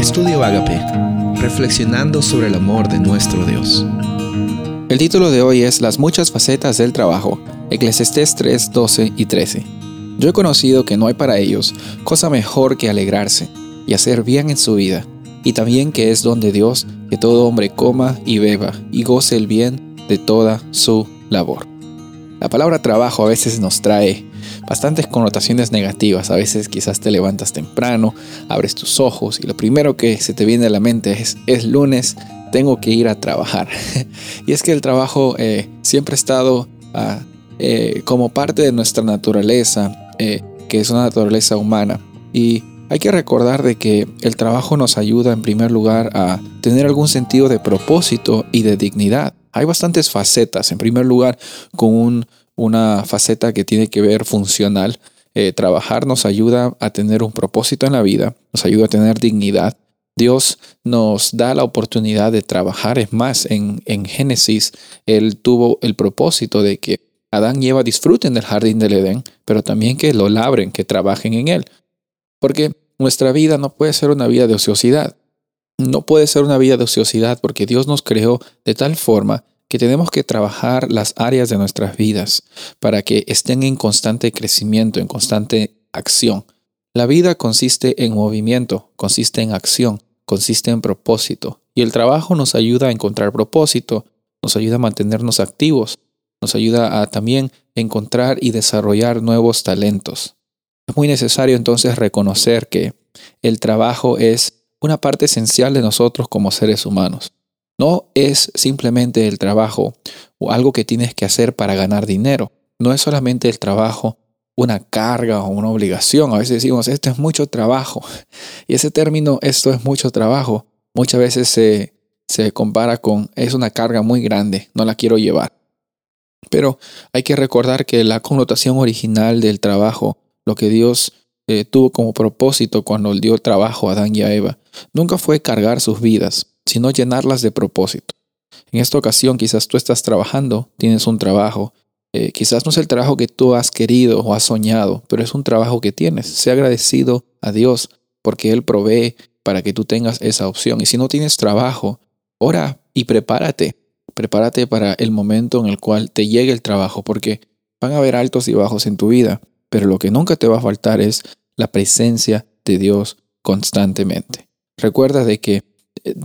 Estudio Agape, reflexionando sobre el amor de nuestro Dios. El título de hoy es Las muchas facetas del trabajo, Eclesiastés 3, 12 y 13. Yo he conocido que no hay para ellos cosa mejor que alegrarse y hacer bien en su vida, y también que es donde Dios que todo hombre coma y beba y goce el bien de toda su labor. La palabra trabajo a veces nos trae bastantes connotaciones negativas. A veces quizás te levantas temprano, abres tus ojos y lo primero que se te viene a la mente es, es lunes, tengo que ir a trabajar. y es que el trabajo eh, siempre ha estado ah, eh, como parte de nuestra naturaleza, eh, que es una naturaleza humana. Y hay que recordar de que el trabajo nos ayuda en primer lugar a tener algún sentido de propósito y de dignidad. Hay bastantes facetas. En primer lugar, con un una faceta que tiene que ver funcional. Eh, trabajar nos ayuda a tener un propósito en la vida, nos ayuda a tener dignidad. Dios nos da la oportunidad de trabajar. Es más, en, en Génesis, Él tuvo el propósito de que Adán y Eva disfruten del jardín del Edén, pero también que lo labren, que trabajen en él. Porque nuestra vida no puede ser una vida de ociosidad. No puede ser una vida de ociosidad porque Dios nos creó de tal forma que tenemos que trabajar las áreas de nuestras vidas para que estén en constante crecimiento, en constante acción. La vida consiste en movimiento, consiste en acción, consiste en propósito. Y el trabajo nos ayuda a encontrar propósito, nos ayuda a mantenernos activos, nos ayuda a también encontrar y desarrollar nuevos talentos. Es muy necesario entonces reconocer que el trabajo es una parte esencial de nosotros como seres humanos. No es simplemente el trabajo o algo que tienes que hacer para ganar dinero. No es solamente el trabajo una carga o una obligación. A veces decimos, esto es mucho trabajo. Y ese término, esto es mucho trabajo, muchas veces se, se compara con, es una carga muy grande, no la quiero llevar. Pero hay que recordar que la connotación original del trabajo, lo que Dios eh, tuvo como propósito cuando dio trabajo a Adán y a Eva, nunca fue cargar sus vidas, sino llenarlas de propósito. En esta ocasión quizás tú estás trabajando, tienes un trabajo, eh, quizás no es el trabajo que tú has querido o has soñado, pero es un trabajo que tienes. Sé agradecido a Dios porque Él provee para que tú tengas esa opción. Y si no tienes trabajo, ora y prepárate. Prepárate para el momento en el cual te llegue el trabajo, porque van a haber altos y bajos en tu vida, pero lo que nunca te va a faltar es la presencia de Dios constantemente. Recuerda de que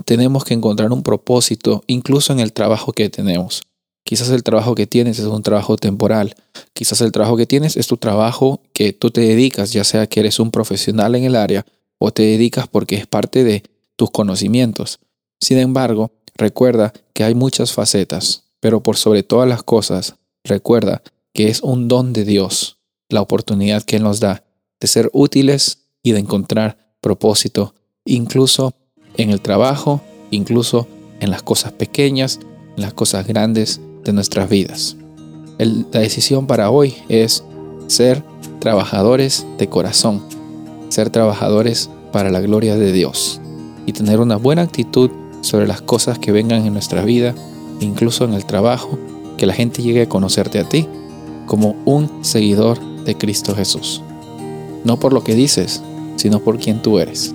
tenemos que encontrar un propósito incluso en el trabajo que tenemos. Quizás el trabajo que tienes es un trabajo temporal. Quizás el trabajo que tienes es tu trabajo que tú te dedicas, ya sea que eres un profesional en el área o te dedicas porque es parte de tus conocimientos. Sin embargo, recuerda que hay muchas facetas, pero por sobre todas las cosas, recuerda que es un don de Dios, la oportunidad que Él nos da de ser útiles y de encontrar propósito, incluso en el trabajo, incluso en las cosas pequeñas, en las cosas grandes de nuestras vidas. la decisión para hoy es ser trabajadores de corazón, ser trabajadores para la gloria de Dios y tener una buena actitud sobre las cosas que vengan en nuestra vida, incluso en el trabajo, que la gente llegue a conocerte a ti como un seguidor de Cristo Jesús. No por lo que dices, sino por quien tú eres.